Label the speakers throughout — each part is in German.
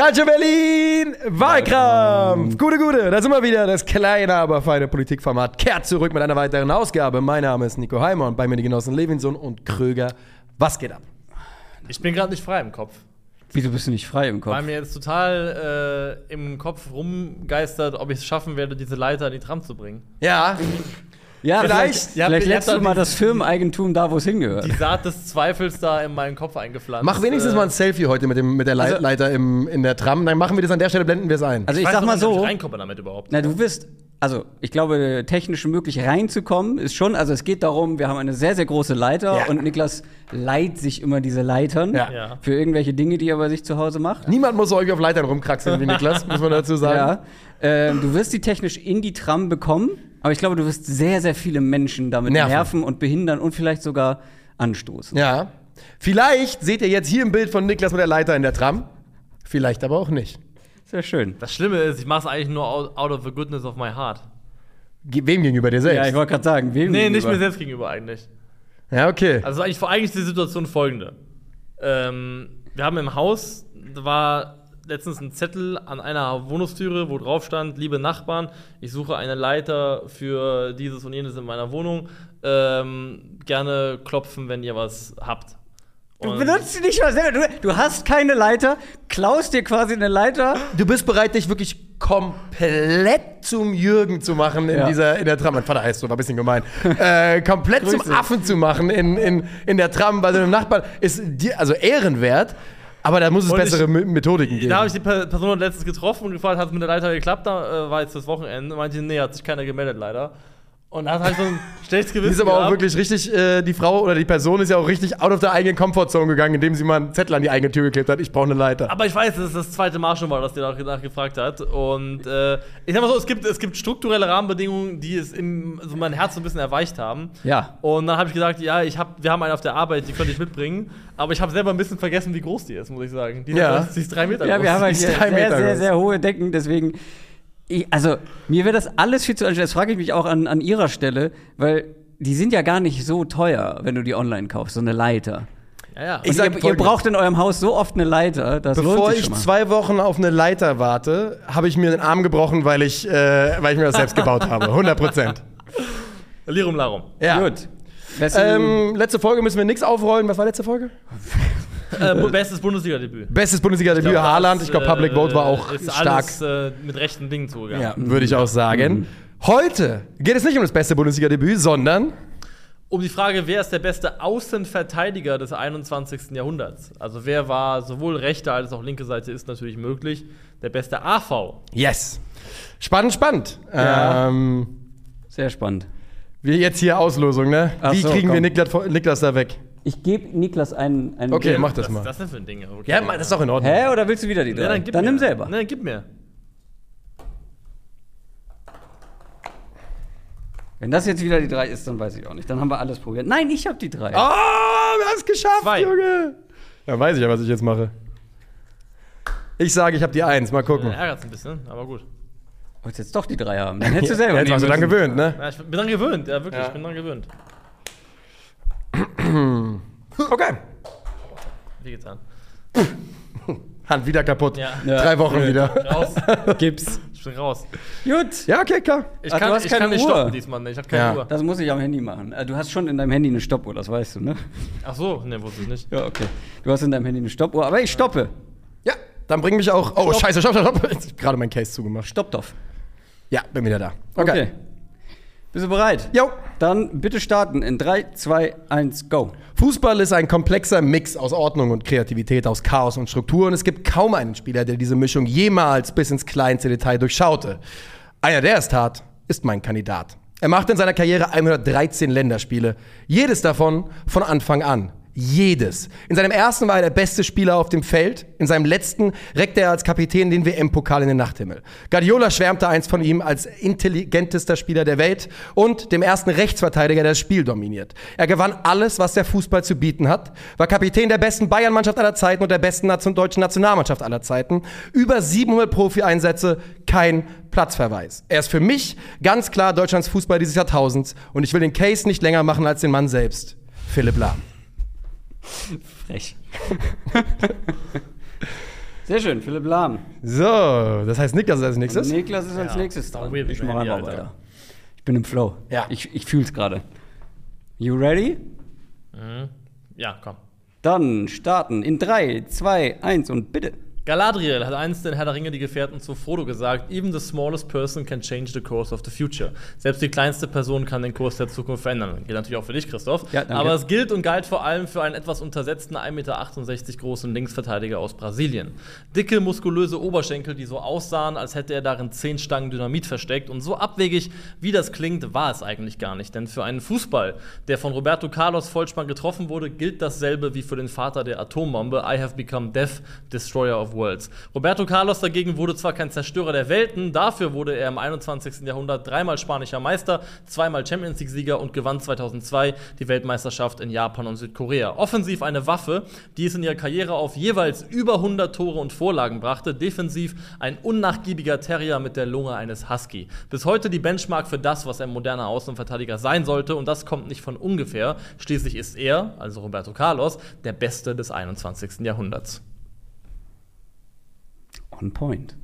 Speaker 1: Calcio Berlin, Wahlkampf. Gute, gute. Da sind wir wieder. Das kleine, aber feine Politikformat kehrt zurück mit einer weiteren Ausgabe. Mein Name ist Nico Heimer und bei mir die Genossen Levinson und Kröger. Was geht ab?
Speaker 2: Ich bin gerade nicht frei im Kopf.
Speaker 3: Wieso bist du nicht frei im Kopf?
Speaker 2: Weil mir jetzt total äh, im Kopf rumgeistert, ob ich es schaffen werde, diese Leiter in die Tram zu bringen.
Speaker 1: Ja,
Speaker 3: ja,
Speaker 1: vielleicht-
Speaker 3: vielleicht,
Speaker 2: ihr habt-
Speaker 3: vielleicht
Speaker 2: ihr
Speaker 3: lässt du mal das Firmeneigentum da, wo es hingehört.
Speaker 2: Die Saat des Zweifels da in meinen Kopf eingepflanzt.
Speaker 1: mach wenigstens
Speaker 2: Äh,
Speaker 1: mal ein Selfie heute mit, dem, mit der Lei-
Speaker 3: Also-
Speaker 1: Leiter im, in der Tram. Dann machen wir das an der Stelle, blenden wir es ein.
Speaker 3: Also ich,
Speaker 2: weiß
Speaker 3: sag mal so,
Speaker 2: Ich reinkomme damit überhaupt.
Speaker 3: na du wirst, also ich glaube, technisch möglich reinzukommen ist schon, also es geht darum, wir haben eine sehr, sehr große Leiter
Speaker 1: Ja.
Speaker 3: und Niklas leiht sich immer diese Leitern
Speaker 1: Ja.
Speaker 2: Ja.
Speaker 3: für irgendwelche Dinge, die er bei sich zu Hause macht.
Speaker 1: Niemand muss euch auf Leitern rumkraxeln wie Niklas, muss man dazu sagen.
Speaker 3: Ja. Ähm, du wirst die technisch in die Tram bekommen, aber ich glaube, du wirst sehr, sehr viele Menschen damit
Speaker 1: Nerven.
Speaker 3: nerven, und behindern und vielleicht sogar anstoßen.
Speaker 1: Ja. Vielleicht seht ihr jetzt hier ein Bild von Niklas mit der Leiter in der Tram. Vielleicht aber auch nicht.
Speaker 3: Sehr schön.
Speaker 2: Das Schlimme ist, ich mache es eigentlich nur out, out of the goodness of my heart.
Speaker 1: Ge- Wem gegenüber dir selbst?
Speaker 3: Ja, ich wollte gerade sagen, wem
Speaker 2: Nee, nicht
Speaker 3: gegenüber?
Speaker 2: mir selbst gegenüber eigentlich.
Speaker 1: Ja, okay.
Speaker 2: Also eigentlich, eigentlich ist die Situation folgende. Ähm, wir haben im Haus, da war letztens ein Zettel an einer Wohnungstüre, wo drauf stand, liebe Nachbarn, ich suche eine Leiter für dieses und jenes in meiner Wohnung. Ähm, gerne klopfen, wenn ihr was habt.
Speaker 3: Du
Speaker 2: Und-
Speaker 3: benutzt sie nicht mal selber. Du, du hast keine Leiter, klaust dir quasi eine Leiter.
Speaker 1: Du bist bereit, dich wirklich komplett zum Jürgen zu machen in
Speaker 3: Ja.
Speaker 1: dieser in der Tram. Mein Vater heißt so, war ein bisschen gemein. äh, komplett zum. Affen zu machen in, in, in der Tram bei deinem Nachbarn ist dir also ehrenwert, aber da muss es
Speaker 2: Und
Speaker 1: bessere
Speaker 2: ich-
Speaker 1: Me- Methodiken geben.
Speaker 2: Da habe ich die Per- Person letztens getroffen und gefragt, hat es mit der Leiter geklappt? Da äh, war jetzt das Wochenende. Meinte, nee, hat sich keiner gemeldet, leider. Und da hat halt so ein schlechtes
Speaker 1: Die
Speaker 2: Gewissen.
Speaker 1: ist aber auch
Speaker 2: gehabt.
Speaker 1: wirklich richtig, äh, die Frau oder die Person ist ja auch richtig out of der eigenen Comfortzone gegangen, indem sie mal einen Zettel an die eigene Tür geklebt hat, ich brauche eine Leiter.
Speaker 2: Aber ich weiß, das ist das zweite Mal schon mal, dass der nach- nachgefragt hat. Und äh, ich sag mal so, es gibt, es gibt strukturelle Rahmenbedingungen, die es in also mein Herz so ein bisschen erweicht haben.
Speaker 3: Ja.
Speaker 2: Und dann habe ich gesagt, ja, ich hab, wir haben eine auf der Arbeit, die könnte ich mitbringen. Aber ich habe selber ein bisschen vergessen, wie groß die ist, muss ich sagen. Die,
Speaker 1: Ja.
Speaker 2: ist, die ist drei Meter
Speaker 3: Ja,
Speaker 2: groß.
Speaker 3: wir haben halt hier
Speaker 1: drei
Speaker 3: sehr,
Speaker 1: Meter
Speaker 3: sehr, sehr hohe Decken, deswegen. Ich, also, mir wäre das alles viel zu anstrengend. Das frage ich mich auch an, an ihrer Stelle, weil die sind ja gar nicht so teuer, wenn du die online kaufst, so eine Leiter.
Speaker 2: ja, ja.
Speaker 1: Ich sag
Speaker 3: ihr, ihr braucht in eurem Haus so oft eine Leiter, das
Speaker 1: Bevor
Speaker 3: lohnt sich
Speaker 1: ich
Speaker 3: schon mal.
Speaker 1: zwei Wochen auf eine Leiter warte, habe ich mir den Arm gebrochen, weil ich, äh, weil ich mir das selbst gebaut habe. 100 Prozent.
Speaker 2: Lirum Larum.
Speaker 1: Ja.
Speaker 3: Gut.
Speaker 1: Ähm, letzte Folge müssen wir nichts aufrollen. Was war letzte Folge?
Speaker 2: Äh, bestes Bundesliga-Debüt.
Speaker 1: Bestes Bundesliga-Debüt Haaland. Ich glaube, Public
Speaker 2: äh,
Speaker 1: Vote war auch
Speaker 2: ist
Speaker 1: stark.
Speaker 2: Alles, äh, mit rechten Dingen zugegangen.
Speaker 1: Ja, würde ich auch sagen. Heute geht es nicht um das beste Bundesliga-Debüt, sondern
Speaker 2: Um die Frage, wer ist der beste Außenverteidiger des 21. Jahrhunderts? Also wer war sowohl rechte als auch linke Seite ist natürlich möglich. Der beste AV.
Speaker 1: yes. Spannend, spannend.
Speaker 3: Ja.
Speaker 1: Ähm,
Speaker 3: Sehr spannend.
Speaker 1: wir jetzt hier Auslosung, ne?
Speaker 3: Ach
Speaker 1: Wie
Speaker 3: so,
Speaker 1: kriegen wir
Speaker 3: komm.
Speaker 1: Niklas, Niklas da weg?
Speaker 3: Ich gebe Niklas einen. einen
Speaker 1: Okay,
Speaker 3: Geld.
Speaker 1: mach das
Speaker 2: Was
Speaker 1: mal.
Speaker 2: ist das denn für ein Ding? Okay.
Speaker 1: Ja, das ist doch in Ordnung.
Speaker 3: Hä, oder willst du wieder die drei?
Speaker 2: Ja, dann gib
Speaker 3: dann
Speaker 2: mir.
Speaker 3: nimm selber.
Speaker 2: Nein, gib mir.
Speaker 3: Wenn das jetzt wieder die drei ist, dann weiß ich auch nicht. Dann haben wir alles probiert. Nein, ich habe die drei.
Speaker 1: Oh, wir haben es geschafft,
Speaker 2: Zwei.
Speaker 1: Junge. Dann weiß ich ja, was ich jetzt mache. Ich sage, ich habe die Eins. Mal gucken.
Speaker 2: Ja, ärgert ein bisschen, aber gut.
Speaker 3: Wolltest jetzt doch die drei haben. Dann hättest du selber
Speaker 1: Jetzt warst du
Speaker 3: müssen.
Speaker 1: gewöhnt, ne?
Speaker 2: Ja, ich bin dran gewöhnt, ja wirklich,
Speaker 1: Ja.
Speaker 2: ich bin dran gewöhnt.
Speaker 1: Okay.
Speaker 2: Wie geht's an?
Speaker 1: Hand wieder kaputt.
Speaker 2: Ja.
Speaker 1: Drei Wochen wieder.
Speaker 2: Raus.
Speaker 3: Gib's.
Speaker 2: Ich bin raus.
Speaker 3: Gut.
Speaker 1: Ja, okay, klar.
Speaker 2: Ich
Speaker 3: Ach, du
Speaker 2: kann,
Speaker 3: hast
Speaker 2: ich
Speaker 3: keine
Speaker 2: kann nicht
Speaker 3: Uhr.
Speaker 2: stoppen diesmal nicht. Ich hab keine
Speaker 1: Ja.
Speaker 2: Uhr.
Speaker 3: Das muss ich am Handy machen. Äh, Du hast schon in deinem Handy eine Stoppuhr, das weißt du, ne?
Speaker 2: Ach so, ne, wusste ich nicht.
Speaker 3: Ja, okay. Du hast in deinem Handy eine Stoppuhr, aber ich stoppe.
Speaker 1: Ja, dann bring mich auch. Oh,
Speaker 3: Stopp.
Speaker 1: scheiße, stopp, stopp, stopp. Ich hab gerade mein Case zugemacht.
Speaker 3: Stopp doch.
Speaker 1: Ja, bin wieder da.
Speaker 3: Okay. Bist du bereit?
Speaker 1: Jo.
Speaker 3: Dann bitte starten in 3, 2, 1, go.
Speaker 1: Fußball ist ein komplexer Mix aus Ordnung und Kreativität, aus Chaos und Struktur. Und es gibt kaum einen Spieler, der diese Mischung jemals bis ins kleinste Detail durchschaute. Einer, der es tat, ist mein Kandidat. Er machte in seiner Karriere 113 Länderspiele. Jedes davon von Anfang an. Jedes. In seinem ersten war er der beste Spieler auf dem Feld. In seinem letzten reckte er als Kapitän den WM-Pokal in den Nachthimmel. Guardiola schwärmte einst von ihm als intelligentester Spieler der Welt und dem ersten Rechtsverteidiger, der das Spiel dominiert. Er gewann alles, was der Fußball zu bieten hat, war Kapitän der besten Bayern-Mannschaft aller Zeiten und der besten Nation deutschen Nationalmannschaft aller Zeiten. Über 700 Profi-Einsätze, kein Platzverweis. Er ist für mich ganz klar Deutschlands Fußball dieses Jahrtausends und ich will den Case nicht länger machen als den Mann selbst. Philipp Lahm.
Speaker 3: Frech. Sehr schön, Philipp Lahm.
Speaker 1: So, das heißt Niklas ist als nächstes.
Speaker 3: Niklas ist als
Speaker 2: Ja,
Speaker 3: nächstes dran.
Speaker 2: weird,
Speaker 3: Ich mach
Speaker 2: Handy,
Speaker 3: einfach
Speaker 2: Alter.
Speaker 3: weiter. Ich bin im Flow.
Speaker 1: Ja.
Speaker 3: Ich, ich fühl's gerade. You ready?
Speaker 2: Ja, komm.
Speaker 3: Dann starten in 3, 2, 1 und bitte.
Speaker 2: Galadriel hat einst in Herr der Ringe die Gefährten zu Frodo gesagt, even the smallest person can change the course of the future. Selbst die kleinste Person kann den Kurs der Zukunft verändern. Gilt natürlich auch für dich, Christoph.
Speaker 3: Ja.
Speaker 2: Aber es gilt und galt vor allem für einen etwas untersetzten 1,68 Meter großen Linksverteidiger aus Brasilien. Dicke, muskulöse Oberschenkel, die so aussahen, als hätte er darin zehn Stangen Dynamit versteckt. Und so abwegig, wie das klingt, war es eigentlich gar nicht. Denn für einen Fußball, der von Roberto Carlos Vollspann getroffen wurde, gilt dasselbe wie für den Vater der Atombombe. I have become death, destroyer of worlds. Roberto Carlos dagegen wurde zwar kein Zerstörer der Welten, dafür wurde er im 21. Jahrhundert dreimal spanischer Meister, zweimal Champions League-Sieger und gewann 2002 die Weltmeisterschaft in Japan und Südkorea. Offensiv eine Waffe, die es in ihrer Karriere auf jeweils über 100 Tore und Vorlagen brachte. Defensiv ein unnachgiebiger Terrier mit der Lunge eines Husky. Bis heute die Benchmark für das, was ein moderner Außenverteidiger sein sollte und das kommt nicht von ungefähr. Schließlich ist er, also Roberto Carlos, der Beste des 21. Jahrhunderts.
Speaker 3: On point.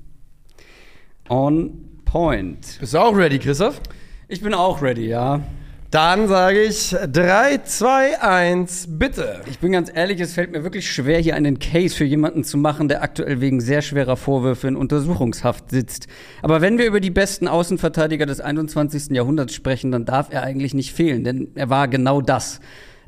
Speaker 3: On point.
Speaker 1: Bist du auch ready, Christoph?
Speaker 3: Ich bin auch ready, ja.
Speaker 1: Dann sage ich 3, 2, 1, bitte.
Speaker 3: Ich bin ganz ehrlich, es fällt mir wirklich schwer, hier einen Case für jemanden zu machen, der aktuell wegen sehr schwerer Vorwürfe in Untersuchungshaft sitzt. Aber wenn wir über die besten Außenverteidiger des 21. Jahrhunderts sprechen, dann darf er eigentlich nicht fehlen, denn er war genau das.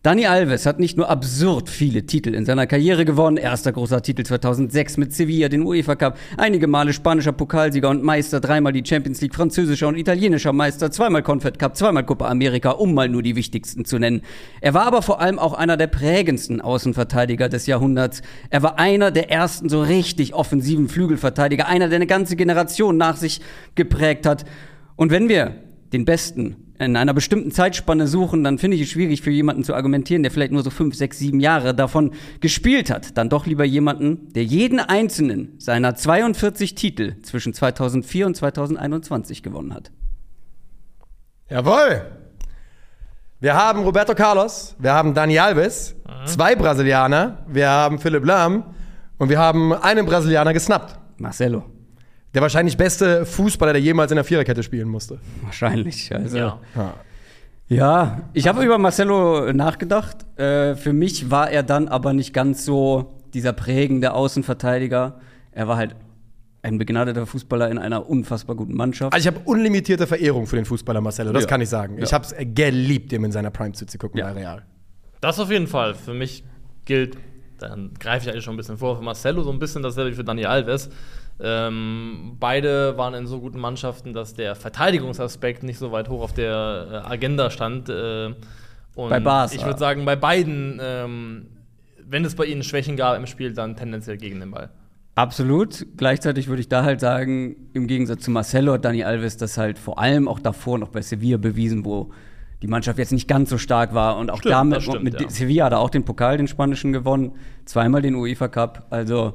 Speaker 3: Dani Alves hat nicht nur absurd viele Titel in seiner Karriere gewonnen, erster großer Titel 2006 mit Sevilla, den UEFA Cup, einige Male spanischer Pokalsieger und Meister, dreimal die Champions League, französischer und italienischer Meister, zweimal Confed Cup, zweimal Copa America, um mal nur die wichtigsten zu nennen. Er war aber vor allem auch einer der prägendsten Außenverteidiger des Jahrhunderts. Er war einer der ersten so richtig offensiven Flügelverteidiger, einer, der eine ganze Generation nach sich geprägt hat. Und wenn wir den Besten in einer bestimmten Zeitspanne suchen, dann finde ich es schwierig für jemanden zu argumentieren, der vielleicht nur so fünf, sechs, sieben Jahre davon gespielt hat. Dann doch lieber jemanden, der jeden einzelnen seiner 42 Titel zwischen 2004 und 2021 gewonnen hat.
Speaker 1: Jawohl. Wir haben Roberto Carlos, wir haben Dani Alves, zwei Brasilianer, wir haben Philipp Lahm und wir haben einen Brasilianer gesnappt.
Speaker 3: Marcelo.
Speaker 1: Der wahrscheinlich beste Fußballer, der jemals in der Viererkette spielen musste.
Speaker 3: Wahrscheinlich. Also,
Speaker 2: Ja.
Speaker 3: ja. ich habe über Marcelo nachgedacht. Äh, für mich war er dann aber nicht ganz so dieser prägende Außenverteidiger. Er war halt ein begnadeter Fußballer in einer unfassbar guten Mannschaft.
Speaker 1: Also ich habe unlimitierte Verehrung für den Fußballer Marcelo, das
Speaker 3: Ja.
Speaker 1: kann ich sagen. Ich
Speaker 3: Ja.
Speaker 1: habe es geliebt, ihm in seiner Prime zuzugucken
Speaker 3: Ja.
Speaker 1: bei Real.
Speaker 2: Das auf jeden Fall. Für mich gilt, dann greife ich eigentlich schon ein bisschen vor, für Marcelo so ein bisschen dasselbe wie für Dani Alves. Ähm, beide waren in so guten Mannschaften, dass der Verteidigungsaspekt nicht so weit hoch auf der äh, Agenda stand. Äh, und
Speaker 3: Bei Barca.
Speaker 2: Ich würde sagen, bei beiden, ähm, wenn es bei ihnen Schwächen gab im Spiel, dann tendenziell gegen den Ball.
Speaker 3: Absolut. Gleichzeitig würde ich da halt sagen, im Gegensatz zu Marcelo hat Dani Alves das halt vor allem auch davor noch bei Sevilla bewiesen, wo die Mannschaft jetzt nicht ganz so stark war und auch
Speaker 2: Stimmt,
Speaker 3: damit
Speaker 2: stimmt,
Speaker 3: mit
Speaker 2: ja.
Speaker 3: Sevilla hat er auch den Pokal, den spanischen gewonnen, zweimal den UEFA Cup. Also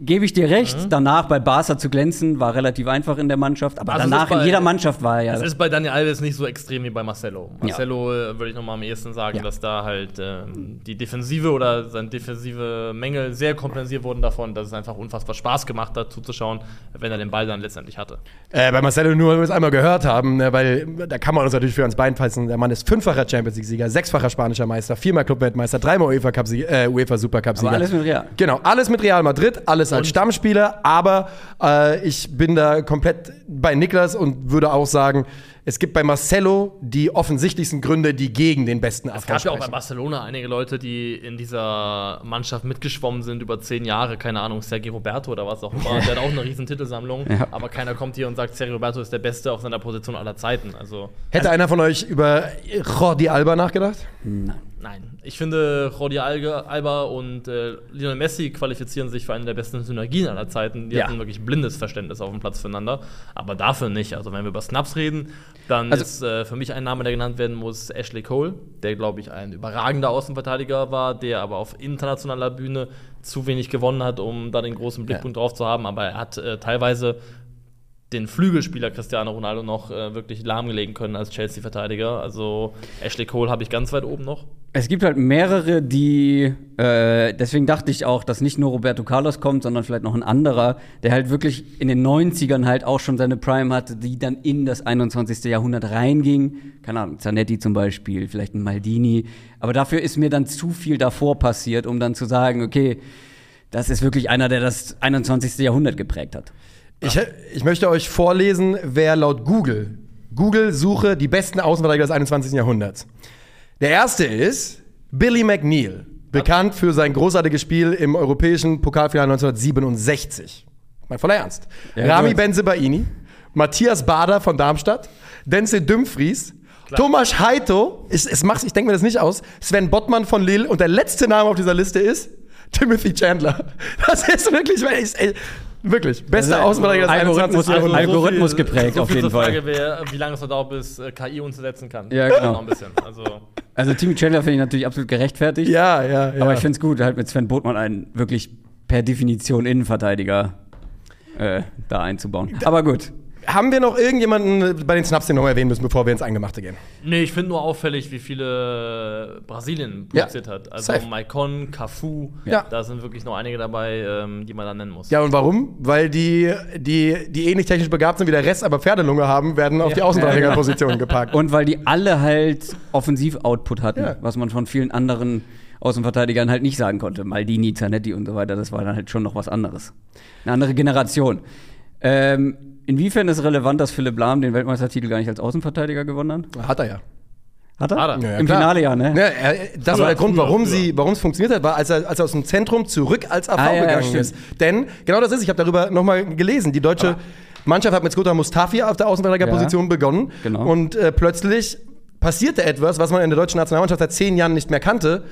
Speaker 3: gebe ich dir recht,
Speaker 2: Mhm.
Speaker 3: danach bei Barca zu glänzen war relativ einfach in der Mannschaft, aber
Speaker 2: Also
Speaker 3: danach
Speaker 2: bei-
Speaker 3: in jeder Mannschaft war er ja
Speaker 2: Es ist bei Daniel Alves nicht so extrem wie bei Marcelo.
Speaker 3: Ja.
Speaker 2: Marcelo äh, würde ich noch mal am ehesten sagen,
Speaker 3: Ja.
Speaker 2: dass da halt ähm, die Defensive oder seine defensive Mängel sehr kompensiert wurden davon, dass es einfach unfassbar Spaß gemacht hat zuzuschauen, wenn er den Ball dann letztendlich hatte.
Speaker 1: Äh, bei Marcelo nur, weil wir es einmal gehört haben, ne, weil da kann man uns natürlich für ans Bein fassen. Der Mann ist fünffacher Champions League-Sieger, sechsfacher spanischer Meister, viermal Club-Weltmeister, dreimal UEFA, Cup äh, UEFA Super Cup-Sieger.
Speaker 3: Alles mit Real.
Speaker 1: Genau, alles mit Real Madrid, alles als
Speaker 2: Und-
Speaker 1: Stammspieler, aber äh, ich bin da komplett bei Niklas und würde auch sagen, es gibt bei Marcelo die offensichtlichsten Gründe, die gegen den besten
Speaker 2: Es gab ja auch bei
Speaker 1: sprechen.
Speaker 2: Barcelona einige Leute, die in dieser Mannschaft mitgeschwommen sind über zehn Jahre, keine Ahnung, Sergio Roberto oder was auch immer. Der hat auch eine riesen Titelsammlung,
Speaker 3: Ja.
Speaker 2: aber keiner kommt hier und sagt, Sergio Roberto ist der Beste auf seiner Position aller Zeiten. Also
Speaker 1: Hätte einer von euch über Jordi Alba nachgedacht?
Speaker 3: Nein.
Speaker 2: Nein, ich finde, Jordi Alge, Alba und äh, Lionel Messi qualifizieren sich für eine der besten Synergien aller Zeiten. Die
Speaker 3: Ja.
Speaker 2: hatten wirklich blindes Verständnis auf dem Platz füreinander, aber dafür nicht. Also wenn wir über Snaps reden, dann
Speaker 3: Also-
Speaker 2: ist äh, für mich ein Name, der genannt werden muss, Ashley Cole, der, glaube ich, ein überragender Außenverteidiger war, der aber auf internationaler Bühne zu wenig gewonnen hat, um da den großen Blickpunkt drauf zu haben. Aber er hat äh, teilweise den Flügelspieler Cristiano Ronaldo noch äh, wirklich lahmgelegen können als Chelsea-Verteidiger. Also Ashley Cole habe ich ganz weit oben noch.
Speaker 3: Es gibt halt mehrere, die, äh, deswegen dachte ich auch, dass nicht nur Roberto Carlos kommt, sondern vielleicht noch ein anderer, der halt wirklich in den 90ern halt auch schon seine Prime hatte, die dann in das 21. Jahrhundert reinging. Keine Ahnung, Zanetti zum Beispiel, vielleicht ein Maldini. Aber dafür ist mir dann zu viel davor passiert, um dann zu sagen, okay, das ist wirklich einer, der das 21. Jahrhundert geprägt hat.
Speaker 1: Ich, ich möchte euch vorlesen, wer laut Google, Google-Suche die besten Außenverteidiger des 21. Jahrhunderts. Der erste ist Billy McNeil, bekannt für sein großartiges Spiel im europäischen Pokalfinale 1967. Mein voller Ernst.
Speaker 3: Ja,
Speaker 1: Rami. Benzebaini, Matthias Bader von Darmstadt, Denzel Dumfries, Thomas Heito, ich, es macht's, ich denke mir das nicht aus, Sven Bottmann von Lille und der letzte Name auf dieser Liste ist Timothy Chandler. Das ist wirklich, ich, wirklich, bester
Speaker 3: Also,
Speaker 1: Außenverteidiger des
Speaker 3: Algorithmus-
Speaker 1: 21. Jahrhunderts.
Speaker 3: Algorithmus
Speaker 2: so viel,
Speaker 3: geprägt,
Speaker 2: so
Speaker 3: auf jeden Fall.
Speaker 2: Frage, wer, wie lange es noch dauert, bis äh, KI uns ersetzen kann.
Speaker 3: Ja, genau.
Speaker 2: Noch ein bisschen. Also,
Speaker 3: Also Timmy Chandler finde ich natürlich absolut gerechtfertigt.
Speaker 1: Ja, ja, ja.
Speaker 3: Aber ich finde es gut, halt mit Sven Botmann einen wirklich per Definition Innenverteidiger äh, da einzubauen. Aber gut.
Speaker 1: Haben wir noch irgendjemanden bei den Snaps, den wir noch erwähnen müssen, bevor wir ins Eingemachte gehen?
Speaker 2: nee, ich finde nur auffällig, wie viele Brasilien
Speaker 1: Ja,
Speaker 2: produziert hat. Also
Speaker 1: safe.
Speaker 2: Maicon, Cafu,
Speaker 1: Ja.
Speaker 2: da sind wirklich noch einige dabei, ähm, die man da nennen muss.
Speaker 1: Ja, und warum? Weil die, die, die ähnlich technisch begabt sind wie der Rest, aber Pferdelunge haben, werden auf die Außenverteidigerposition gepackt.
Speaker 3: Und weil die alle halt Offensiv-Output hatten,
Speaker 1: Ja.
Speaker 3: was man von vielen anderen Außenverteidigern halt nicht sagen konnte. Maldini, Zanetti und so weiter, das war dann halt schon noch was anderes. Eine andere Generation. Ähm, inwiefern ist relevant, dass Philipp Lahm den Weltmeistertitel gar nicht als Außenverteidiger gewonnen hat?
Speaker 1: Hat er ja.
Speaker 3: Hat er?
Speaker 2: Hat er.
Speaker 1: Ja, ja,
Speaker 3: Im
Speaker 1: klar.
Speaker 3: Finale ja, ne?
Speaker 1: Ja, er, das
Speaker 2: Früher,
Speaker 1: war der Grund, warum
Speaker 2: früher.
Speaker 1: sie, warum es funktioniert hat, war, als er, als er aus dem Zentrum zurück als AV
Speaker 3: Ah, ja, ja,
Speaker 1: gegangen ist. Denn genau das ist, ich habe darüber nochmal gelesen, die deutsche Mannschaft hat mit Skoda Mustafi auf der Außenverteidigerposition
Speaker 3: Ja,
Speaker 1: begonnen.
Speaker 3: genau.
Speaker 1: Und äh, plötzlich passierte etwas, was man in der deutschen Nationalmannschaft seit zehn Jahren nicht mehr kannte.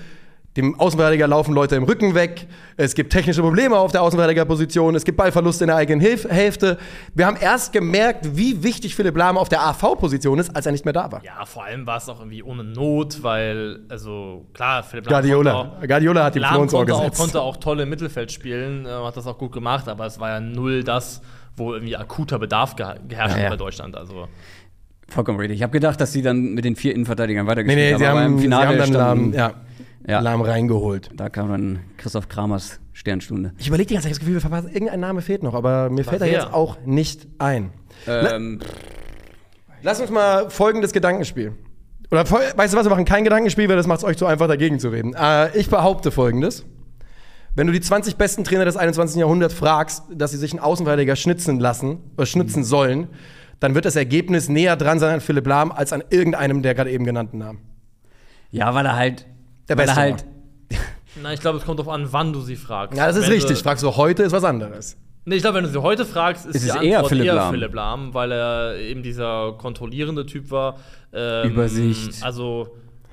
Speaker 1: Dem Außenverteidiger laufen Leute im Rücken weg. Es gibt technische Probleme auf der Außenverteidigerposition. Es gibt Ballverluste in der eigenen Hilf Hälfte. Wir haben erst gemerkt, wie wichtig Philipp Lahm auf der AV-Position ist, als er nicht mehr da war.
Speaker 2: Ja, vor allem war es auch irgendwie ohne Not, weil, also klar, Philipp Lahm
Speaker 1: Guardiola.
Speaker 2: konnte auch-
Speaker 1: Guardiola hat Floh
Speaker 2: Lahm konnte auch,
Speaker 1: gesetzt.
Speaker 2: konnte auch toll im Mittelfeld spielen, äh, hat das auch gut gemacht, aber es war ja null das, wo irgendwie akuter Bedarf geherrscht
Speaker 3: Ja,
Speaker 2: hat
Speaker 3: ja.
Speaker 2: bei Deutschland. Also
Speaker 3: Vollkommen richtig. Ich habe gedacht, dass sie dann mit den vier Innenverteidigern
Speaker 1: Nee,
Speaker 3: weitergespielt
Speaker 1: nee, sie
Speaker 3: aber
Speaker 1: haben,
Speaker 3: im
Speaker 1: sie
Speaker 3: Finale
Speaker 1: haben dann
Speaker 3: standen-
Speaker 1: ja,
Speaker 3: Ja.
Speaker 1: Lahm reingeholt.
Speaker 3: Da kam dann Christoph Kramers Sternstunde.
Speaker 1: Ich überlege die ganze Zeit, das Gefühl, wir verpassen, irgendein Name fehlt noch, aber mir fällt er jetzt auch nicht ein.
Speaker 3: Ähm,
Speaker 1: Lass uns mal folgendes Gedankenspiel. Oder weißt du was, wir machen kein Gedankenspiel, weil das macht es euch zu einfach, dagegen zu reden. Äh, ich behaupte folgendes. Wenn du die 20 besten Trainer des 21. Jahrhunderts fragst, dass sie sich einen Außenverteidiger schnitzen lassen oder schnitzen sollen, dann wird das Ergebnis näher dran sein an Philipp Lahm als an irgendeinem der gerade eben genannten Namen.
Speaker 3: ja, weil er halt.
Speaker 1: Der
Speaker 3: weil
Speaker 1: Beste
Speaker 3: er halt.
Speaker 2: Na, ich glaube, es kommt darauf an, wann du sie fragst.
Speaker 1: Ja, das ist
Speaker 2: Wenn
Speaker 1: richtig.
Speaker 2: Du,
Speaker 1: Fragst du heute, ist was anderes.
Speaker 2: nee, ich glaube, wenn du sie heute fragst, ist,
Speaker 3: Ist
Speaker 2: die
Speaker 3: es
Speaker 2: Antwort
Speaker 3: eher
Speaker 2: eher
Speaker 3: Philipp
Speaker 2: Philipp,
Speaker 3: Lahm.
Speaker 2: Philipp Lahm, weil er eben dieser kontrollierende Typ war. Ähm,
Speaker 3: Übersicht.
Speaker 2: Also,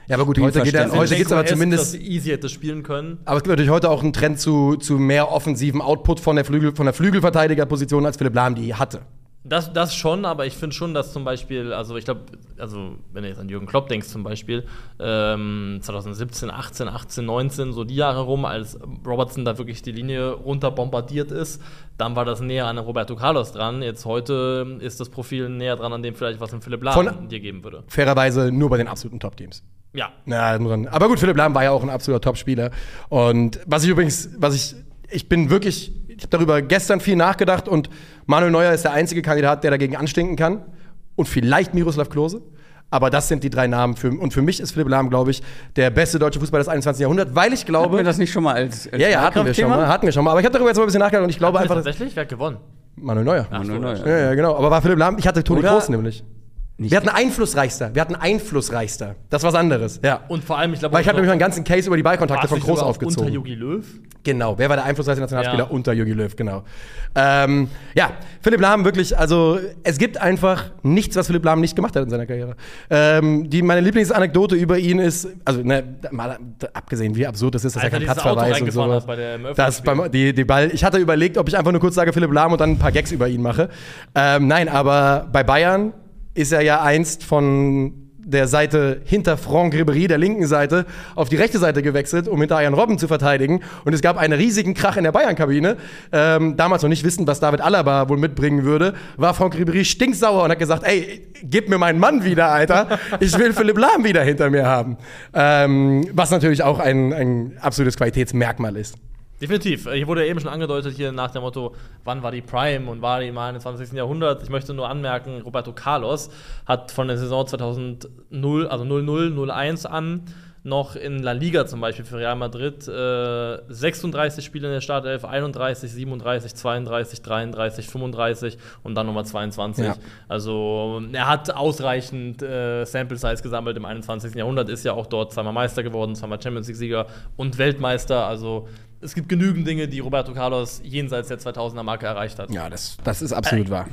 Speaker 1: Ja, aber gut, heute geht geht's aber zumindest.
Speaker 2: Dass easy hätte spielen können.
Speaker 1: Aber es gibt natürlich heute auch einen Trend zu, zu mehr offensiven Output von der, Flügel, von der Flügelverteidigerposition, als Philipp Lahm die hatte.
Speaker 2: Das, das schon, aber ich finde schon, dass zum Beispiel, also ich glaube, also wenn du jetzt an Jürgen Klopp denkst zum Beispiel, ähm, 2017, 18, 18, 19, so die Jahre rum, als Robertson da wirklich die Linie runter bombardiert ist, dann war das näher an Roberto Carlos dran. Jetzt heute ist das Profil näher dran an dem vielleicht, was ein Philipp Lahm
Speaker 1: Von-
Speaker 2: dir geben würde.
Speaker 1: Fairerweise nur bei den absoluten Top-Teams.
Speaker 2: Ja.
Speaker 1: Man- aber gut, Philipp Lahm war ja auch ein absoluter Top-Spieler. Und was ich übrigens, was ich, ich bin wirklich, ich habe darüber gestern viel nachgedacht und Manuel Neuer ist der einzige Kandidat, der dagegen anstinken kann. Und vielleicht Miroslav Klose. Aber das sind die drei Namen. Für, und für mich ist Philipp Lahm, glaube ich, der beste deutsche Fußballer des 21. Jahrhunderts, weil ich
Speaker 3: Hatten wir
Speaker 1: glaube.
Speaker 3: das nicht schon mal als. als
Speaker 1: Ja, ja, hatten wir schon mal, hatten wir schon mal. Aber ich habe darüber jetzt mal ein bisschen nachgedacht und ich glaube einfach,
Speaker 2: tatsächlich, wer hat gewonnen?
Speaker 1: Manuel Neuer.
Speaker 2: Ach
Speaker 3: Manuel Neuer.
Speaker 1: Ja, ja, genau. Aber war Philipp Lahm, ich hatte Toni Kroos nämlich.
Speaker 3: Nicht-
Speaker 1: Wir hatten einflussreichster. Wir hatten einflussreichster. Das ist was anderes. Ja.
Speaker 2: Und vor allem, ich glaube,
Speaker 1: Weil ich habe nämlich einen ganzen Case über die Ballkontakte von Kroos
Speaker 2: Unter
Speaker 1: aufgezogen.
Speaker 2: Jogi Löw.
Speaker 1: Genau, wer war der einflussreichste Nationalspieler
Speaker 2: Ja.
Speaker 1: unter Jogi Löw, genau. Ähm, ja, Philipp Lahm wirklich, also es gibt einfach nichts, was Philipp Lahm nicht gemacht hat in seiner Karriere. Ähm, die, meine Lieblingsanekdote über ihn ist, also ne, mal abgesehen, wie absurd das ist, dass
Speaker 2: Als
Speaker 1: er keinen
Speaker 2: dieses Auto
Speaker 1: Platzverweis und
Speaker 2: hat bei der- im
Speaker 1: das beim, die, die Ball, ich hatte überlegt, ob ich einfach nur kurz sage Philipp Lahm und dann ein paar Gags über ihn mache. Ähm, nein, aber bei Bayern ist er ja einst von der Seite hinter Franck Ribéry, der linken Seite, auf die rechte Seite gewechselt, um hinter Ian Robben zu verteidigen. Und es gab einen riesigen Krach in der Bayern-Kabine. Ähm, damals noch nicht wissen, was David Alaba wohl mitbringen würde, war Franck Ribéry stinksauer und hat gesagt, ey, gib mir meinen Mann wieder, Alter. Ich will Philipp Lahm wieder hinter mir haben. Ähm, was natürlich auch ein, ein absolutes Qualitätsmerkmal ist.
Speaker 2: Definitiv. Hier wurde ja eben schon angedeutet, hier nach dem Motto, wann war die Prime und war die mal im 20. Jahrhundert. Ich möchte nur anmerken, Roberto Carlos hat von der Saison 2000, also 00, 01 an noch in La Liga zum Beispiel für Real Madrid äh, 36 Spiele in der Startelf, 31, 37, 32, 33, 35 und dann nochmal 22.
Speaker 1: Ja.
Speaker 2: Also er hat ausreichend äh, Sample Size gesammelt im 21. Jahrhundert, ist ja auch dort zweimal Meister geworden, zweimal Champions League-Sieger und Weltmeister. Also es gibt genügend Dinge, die Roberto Carlos jenseits der 2000er Marke erreicht hat.
Speaker 1: Ja, das, das ist absolut wahr.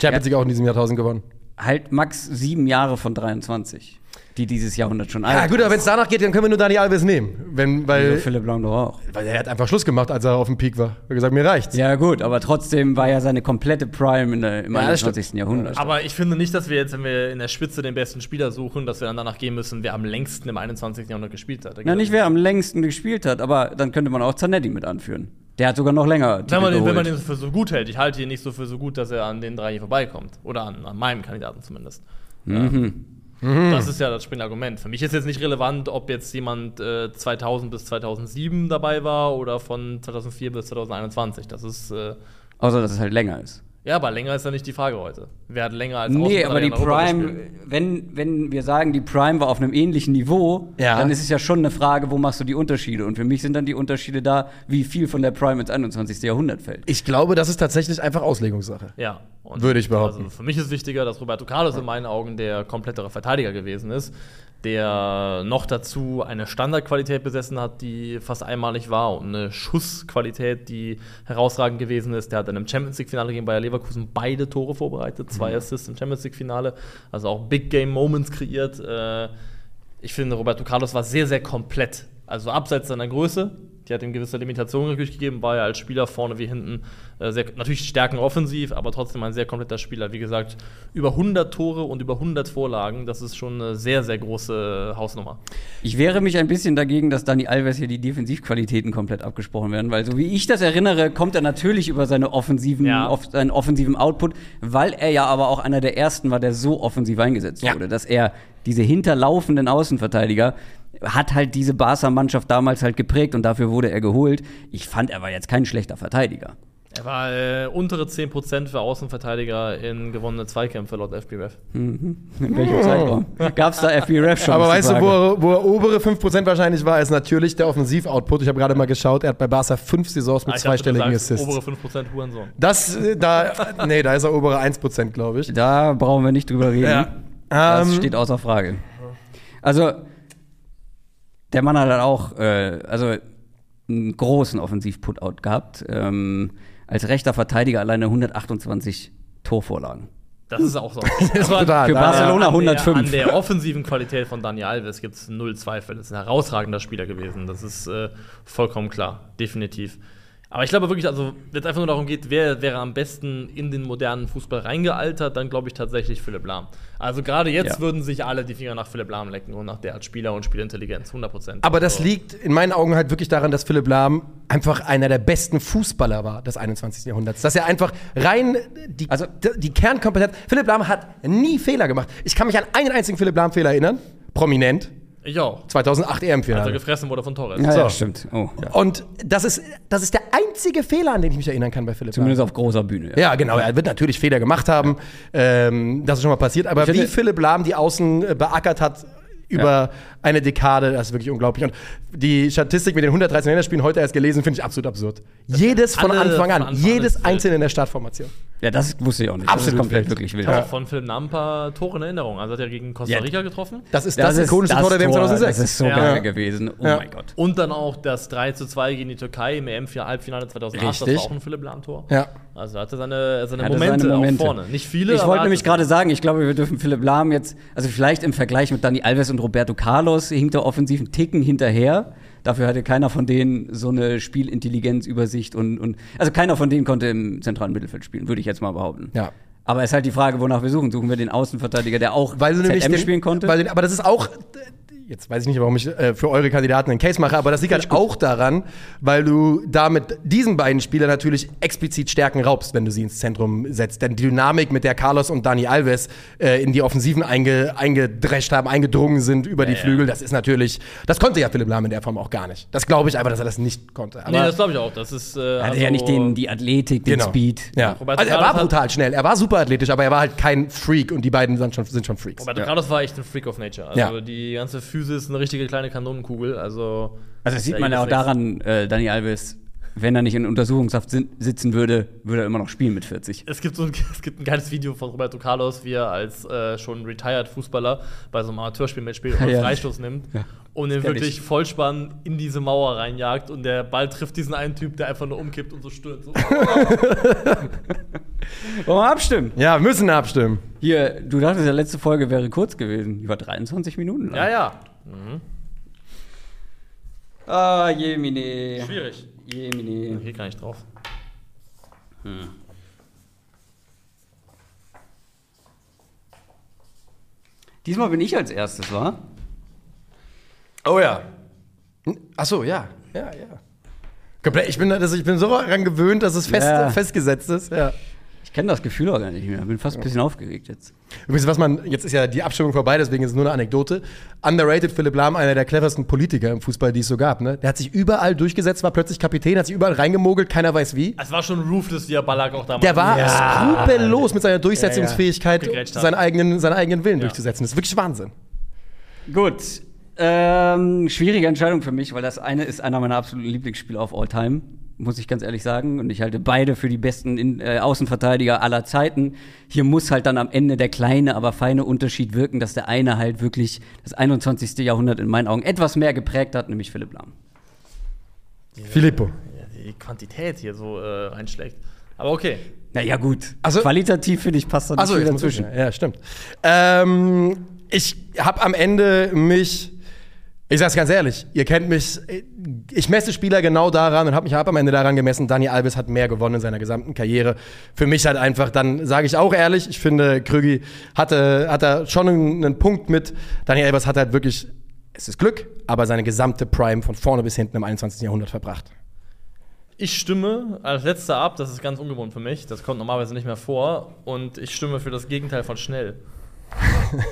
Speaker 1: Champions League auch in diesem Jahrtausend gewonnen.
Speaker 3: Halt max sieben Jahre von 23, die dieses Jahrhundert schon alt
Speaker 1: Ja, gut, aber wenn es danach geht, dann können wir nur Dani Alves nehmen. Wenn, weil,
Speaker 3: Philipp Lahm doch auch.
Speaker 1: weil er hat einfach Schluss gemacht, als er auf dem Peak war. Er hat gesagt, mir reicht's.
Speaker 3: Ja, gut, aber trotzdem war ja seine komplette Prime in der, im
Speaker 1: Ja, das
Speaker 3: 21. Jahrhundert.
Speaker 2: Aber ich finde nicht, dass wir jetzt, wenn wir in der Spitze den besten Spieler suchen, dass wir dann danach gehen müssen, wer am längsten im 21. Jahrhundert gespielt hat.
Speaker 3: Na, nicht wer am längsten gespielt hat, aber dann könnte man auch Zanetti mit anführen. Der hat sogar noch länger.
Speaker 2: Wenn man, den, wenn man
Speaker 3: geholt.
Speaker 2: den für so gut hält. Ich halte ihn nicht so für so gut, dass er an den drei hier vorbeikommt. Oder an, an meinem Kandidaten zumindest.
Speaker 3: Mhm.
Speaker 2: Das ist ja das springende Argument. Für mich ist jetzt nicht relevant, ob jetzt jemand äh, 2000 bis 2007 dabei war oder von 2004 bis 2021. Das ist. Äh,
Speaker 3: Außer, dass es halt länger ist.
Speaker 2: Ja, aber länger ist ja nicht die Frage heute. Wer hat länger als
Speaker 3: Nee, aber die Prime, wenn, wenn wir sagen, die Prime war auf einem ähnlichen Niveau,
Speaker 1: Ja.
Speaker 3: dann ist es ja schon eine Frage, wo machst du die Unterschiede? Und für mich sind dann die Unterschiede da, wie viel von der Prime ins 21. Jahrhundert fällt.
Speaker 1: Ich glaube, das ist tatsächlich einfach Auslegungssache.
Speaker 2: Ja. Und
Speaker 1: Würde ich behaupten.
Speaker 2: Also für mich ist wichtiger, dass Roberto Carlos in meinen Augen der komplettere Verteidiger gewesen ist, der noch dazu eine Standardqualität besessen hat, die fast einmalig war und eine Schussqualität, die herausragend gewesen ist. Der hat in einem Champions League-Finale gegen Bayer Leverkusen beide Tore vorbereitet, zwei
Speaker 1: Mhm.
Speaker 2: Assists im Champions League-Finale, also auch Big Game Moments kreiert. Äh, ich finde, Roberto Carlos war sehr, sehr komplett. Also abseits seiner Größe, die hat ihm gewisse Limitationen natürlich gegeben, war er als Spieler vorne wie hinten äh, sehr, natürlich Stärken offensiv, aber trotzdem ein sehr kompletter Spieler. Wie gesagt, über 100 Tore und über 100 Vorlagen, das ist schon eine sehr, sehr große Hausnummer.
Speaker 3: Ich wehre mich ein bisschen dagegen, dass Dani Alves hier die Defensivqualitäten komplett abgesprochen werden, weil so wie ich das erinnere, kommt er natürlich über seine offensiven,
Speaker 2: Ja.
Speaker 3: off, seinen offensiven Output, weil er ja aber auch einer der ersten war, der so offensiv eingesetzt
Speaker 1: Ja.
Speaker 3: wurde, dass er diese hinterlaufenden Außenverteidiger hat halt diese Barca-Mannschaft damals halt geprägt und dafür wurde er geholt. Ich fand, er war jetzt kein schlechter Verteidiger.
Speaker 2: Er war äh, untere 10% für Außenverteidiger in gewonnene Zweikämpfe laut FBref.
Speaker 3: In welchem Zeitraum? Gab es da FBRF schon?
Speaker 1: Aber weißt du, wo er, wo er obere 5% wahrscheinlich war, ist natürlich der Offensiv-Output. Ich habe gerade mal geschaut, er hat bei Barca fünf Saisons mit
Speaker 2: Ah, dachte,
Speaker 1: zweistelligen
Speaker 2: sagst,
Speaker 1: Assists.
Speaker 2: Obere 5% Hurensohn.
Speaker 1: Das, äh, da, nee, da ist er obere 1%, glaube ich.
Speaker 3: Da brauchen wir nicht drüber reden.
Speaker 1: Ja.
Speaker 3: Das
Speaker 1: Ähm,
Speaker 3: steht außer Frage. Also, der Mann hat halt auch äh, also einen großen Offensiv-Putout gehabt. Ähm, als rechter Verteidiger alleine 128 Torvorlagen.
Speaker 2: Das ist auch so.
Speaker 1: ist
Speaker 2: Aber
Speaker 1: brutal.
Speaker 3: Für Barcelona
Speaker 2: an der,
Speaker 3: 105.
Speaker 2: An der offensiven Qualität von Dani Alves gibt es null Zweifel. Das ist ein herausragender Spieler gewesen. Das ist äh, vollkommen klar. Definitiv. Aber ich glaube wirklich, also, wenn es einfach nur darum geht, wer wäre am besten in den modernen Fußball reingealtert, dann glaube ich tatsächlich Philipp Lahm. Also, gerade jetzt
Speaker 3: Ja.
Speaker 2: würden sich alle die Finger nach Philipp Lahm lecken und nach der als Spieler und Spielintelligenz. 100 Prozent.
Speaker 1: Aber das liegt in meinen Augen halt wirklich daran, dass Philipp Lahm einfach einer der besten Fußballer war des 21. Jahrhunderts. Dass er einfach rein die,
Speaker 3: Also-
Speaker 1: die Kernkompetenz. Philipp Lahm hat nie Fehler gemacht. Ich kann mich an einen einzigen Philipp Lahm-Fehler erinnern. Prominent.
Speaker 2: Ich auch.
Speaker 1: 2008
Speaker 2: Als er
Speaker 1: EM-Finale.
Speaker 2: gefressen wurde von Torres.
Speaker 3: Ja,
Speaker 1: So.
Speaker 3: ja stimmt. Oh, ja.
Speaker 1: Und das ist, das ist der einzige Fehler, an den ich mich erinnern kann bei Philipp
Speaker 3: Zumindest
Speaker 1: Lahm.
Speaker 3: auf großer Bühne.
Speaker 1: Ja, genau. Er wird natürlich Fehler gemacht haben. Ähm, das ist schon mal passiert. Aber
Speaker 3: Ich finde-
Speaker 1: wie Philipp Lahm die Außen äh, beackert hat über eine Dekade, das ist wirklich unglaublich. Und die Statistik mit den 113 Länderspielen heute erst gelesen, finde ich absolut absurd. Jedes von Anfang an.
Speaker 2: von Anfang an
Speaker 1: jedes einzelne in der Startformation.
Speaker 3: Ja, das wusste ich auch nicht.
Speaker 1: Absolut
Speaker 3: das ist komplett
Speaker 1: wild.
Speaker 3: wirklich wild.
Speaker 2: Ich habe auch von ein paar Tore in Erinnerung. Also hat er gegen Costa
Speaker 3: Ja.
Speaker 2: Rica getroffen.
Speaker 1: Das ist das,
Speaker 3: ist
Speaker 1: ikonische
Speaker 3: das
Speaker 1: Tor der WM 2006.
Speaker 3: Das ist so
Speaker 2: Ja.
Speaker 3: geil gewesen. Oh
Speaker 1: Ja.
Speaker 3: mein Gott.
Speaker 2: Und dann auch das 3 zu 2 gegen die Türkei im EM-Halbfinale 2008. Das
Speaker 1: Richtig.
Speaker 2: war auch ein Philipp Lahm-Tor.
Speaker 1: ja.
Speaker 2: Also er hatte seine, seine,
Speaker 3: Hatte
Speaker 2: Momente
Speaker 3: seine Momente.
Speaker 2: auch vorne. Nicht viele,
Speaker 3: Ich wollte nämlich gerade sagen, ich glaube, wir dürfen Philipp Lahm jetzt, also vielleicht im Vergleich mit Dani Alves und Roberto Carlos hinkt der offensiven Ticken hinterher. Dafür hatte keiner von denen so eine Spielintelligenz, Übersicht und, und also keiner von denen konnte im zentralen Mittelfeld spielen, würde ich jetzt mal behaupten.
Speaker 1: Ja.
Speaker 3: Aber es ist halt die Frage, wonach wir suchen. Suchen wir den Außenverteidiger, der auch
Speaker 1: Weil du nämlich
Speaker 3: ZM
Speaker 1: den,
Speaker 3: spielen konnte?
Speaker 1: Weil, aber das ist auch. Jetzt weiß ich nicht, warum ich äh, für eure Kandidaten einen Case mache, aber das liegt halt auch daran, weil du damit diesen beiden Spielern natürlich explizit Stärken raubst, wenn du sie ins Zentrum setzt. Denn die Dynamik, mit der Carlos und Dani Alves äh, in die Offensiven einge, eingedrescht haben, eingedrungen sind über die Flügel, das ist natürlich. Das konnte ja Philipp Lahm in der Form auch gar nicht. Das glaube ich einfach, dass er das nicht konnte. Aber
Speaker 2: nee, das glaube ich auch. Das ist. Äh,
Speaker 3: er hatte ja nicht den, die Athletik, den
Speaker 1: Genau.
Speaker 3: Speed.
Speaker 1: Ja. Also er war brutal schnell, er war super athletisch, aber er war halt kein Freak und die beiden sind schon, sind schon Freaks.
Speaker 2: Roberto
Speaker 1: Ja.
Speaker 2: Carlos war echt ein Freak of Nature. Also
Speaker 1: Ja.
Speaker 2: die ganze Physis ist eine richtige kleine Kanonenkugel. Also,
Speaker 3: Also das sieht man ja auch daran, äh, Dani Alves, wenn er nicht in Untersuchungshaft sitzen würde, würde er immer noch spielen mit 40.
Speaker 2: Es gibt, so ein, es gibt ein geiles Video von Roberto Carlos, wie er als äh, schon retired Fußballer bei so einem Amateurspiel mitspielt und
Speaker 3: Ja.
Speaker 2: Freistoß nimmt
Speaker 3: Ja.
Speaker 2: und den
Speaker 3: Kenn ich.
Speaker 2: wirklich Vollspann in diese Mauer reinjagt und der Ball trifft diesen einen Typ, der einfach nur umkippt und so stöhnt. So.
Speaker 3: Wollen wir abstimmen?
Speaker 1: ja, müssen abstimmen.
Speaker 3: Hier, du dachtest ja, letzte Folge wäre kurz gewesen. Die war 23 Minuten lang.
Speaker 2: ja, ja.
Speaker 3: Ah, Jemine.
Speaker 2: Schwierig.
Speaker 3: Jemine.
Speaker 2: Geht gar nicht drauf.
Speaker 3: Diesmal bin ich als erstes, wa?
Speaker 1: Oh ja. Ach so, ja. Ja, ja. Komplett, ich bin, ich bin so daran gewöhnt, dass es fest,
Speaker 3: Ja.
Speaker 1: festgesetzt ist. Ja.
Speaker 3: Ich kenne das Gefühl auch gar nicht mehr. Bin fast ein bisschen aufgeregt jetzt.
Speaker 1: Übrigens, was man, jetzt ist ja die Abstimmung vorbei, deswegen ist es nur eine Anekdote. Underrated Philipp Lahm, einer der cleversten Politiker im Fußball, die es so gab. Ne? Der hat sich überall durchgesetzt, war plötzlich Kapitän, hat sich überall reingemogelt, keiner weiß wie.
Speaker 2: Es war schon ruthless, wie er Ballack auch damals
Speaker 1: Der war
Speaker 2: Ja.
Speaker 1: skrupellos mit seiner Durchsetzungsfähigkeit,
Speaker 2: Gegrätscht hat.
Speaker 1: seinen eigenen, seinen eigenen Willen durchzusetzen. Das ist wirklich Wahnsinn.
Speaker 3: Gut. Ähm, schwierige Entscheidung für mich, weil das eine ist einer meiner absoluten Lieblingsspiele auf All Time, muss ich ganz ehrlich sagen. Und ich halte beide für die besten in, äh, Außenverteidiger aller Zeiten. Hier muss halt dann am Ende der kleine, aber feine Unterschied wirken, dass der eine halt wirklich das 21. Jahrhundert in meinen Augen etwas mehr geprägt hat, nämlich Philipp Lahm.
Speaker 1: Filippo.
Speaker 2: Ja, die Quantität hier so äh, reinschlägt. Aber okay.
Speaker 3: Naja, gut.
Speaker 1: Also-
Speaker 3: Qualitativ finde ich passt da nicht
Speaker 1: Achso,
Speaker 3: viel dazwischen.
Speaker 1: ich, ja, stimmt. Ähm, ich habe am Ende mich, ich sag's ganz ehrlich, ihr kennt mich, ich messe Spieler genau daran und habe mich hab am Ende daran gemessen, Dani Alves hat mehr gewonnen in seiner gesamten Karriere. Für mich halt einfach, dann sage ich auch ehrlich, ich finde, Krügi hatte, hat da schon einen, einen Punkt mit. Dani Alves hat halt wirklich, es ist Glück, aber seine gesamte Prime von vorne bis hinten im 21. Jahrhundert verbracht.
Speaker 2: Ich stimme als letzter ab, das ist ganz ungewohnt für mich, das kommt normalerweise nicht mehr vor. Und ich stimme für das Gegenteil von schnell.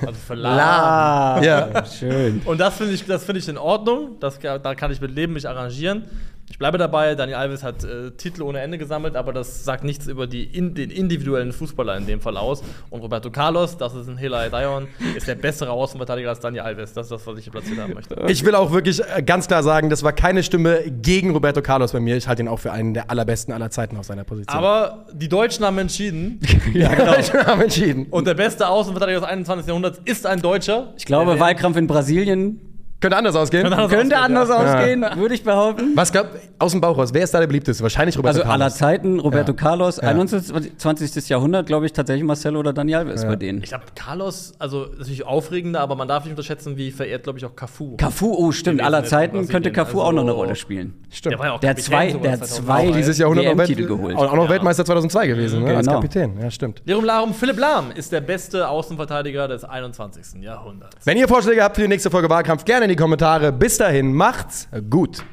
Speaker 2: Also für lahm.
Speaker 1: Ja.
Speaker 3: Schön.
Speaker 2: Und das finde ich, das finde ich in Ordnung. Das, da kann ich mit leben, mich arrangieren. Ich bleibe dabei, Daniel Alves hat äh, Titel ohne Ende gesammelt, aber das sagt nichts über die in, den individuellen Fußballer in dem Fall aus. Und Roberto Carlos, das ist ein Hela Dion, ist der bessere Außenverteidiger als Daniel Alves. Das ist das, was ich hier platziert haben möchte.
Speaker 1: Ich will auch wirklich äh, ganz klar sagen, das war keine Stimme gegen Roberto Carlos bei mir. Ich halte ihn auch für einen der allerbesten aller Zeiten auf seiner Position.
Speaker 2: Aber die Deutschen haben entschieden
Speaker 1: ja, genau. Ich habe entschieden.
Speaker 2: und der beste Außenverteidiger des 21. Jahrhunderts ist ein Deutscher.
Speaker 3: Ich glaube, Wahlkampf in Brasilien
Speaker 1: Könnte anders ausgehen.
Speaker 2: Könnte anders
Speaker 3: könnte
Speaker 2: ausgehen,
Speaker 3: anders
Speaker 2: ja.
Speaker 3: ausgehen, würde ich behaupten.
Speaker 1: Was glaubt, aus dem Bauch raus, wer ist da der beliebteste? Wahrscheinlich Roberto
Speaker 3: Also aller
Speaker 1: Carlos.
Speaker 3: Zeiten, Roberto
Speaker 1: Ja.
Speaker 3: Carlos,
Speaker 1: Ja.
Speaker 3: 21. Jahrhundert, glaube ich, tatsächlich Marcelo oder Daniel Alves bei denen.
Speaker 2: Ich glaube, Carlos, also natürlich aufregender, aber man darf nicht unterschätzen, wie verehrt, glaube ich, auch Cafu.
Speaker 3: Cafu, oh stimmt, aller
Speaker 2: in
Speaker 3: Zeiten könnte Cafu auch
Speaker 2: Also-
Speaker 3: noch eine Rolle spielen.
Speaker 1: Stimmt.
Speaker 2: Der war ja auch
Speaker 3: Der
Speaker 2: Kapitän
Speaker 3: zwei, der hat
Speaker 2: 2003.
Speaker 3: zwei
Speaker 1: auch dieses Jahrhundert auch, Welt-
Speaker 3: geholt.
Speaker 1: auch, auch noch
Speaker 2: Ja.
Speaker 1: Weltmeister 2002 gewesen, ne? als
Speaker 3: Genau.
Speaker 1: Kapitän. Ja, stimmt.
Speaker 2: Lirum Larum, Philipp Lahm ist der beste Außenverteidiger des 21. Jahrhunderts.
Speaker 1: Wenn ihr Vorschläge habt für die nächste Folge Wahlkampf, gerne die Kommentare. Bis dahin, macht's gut.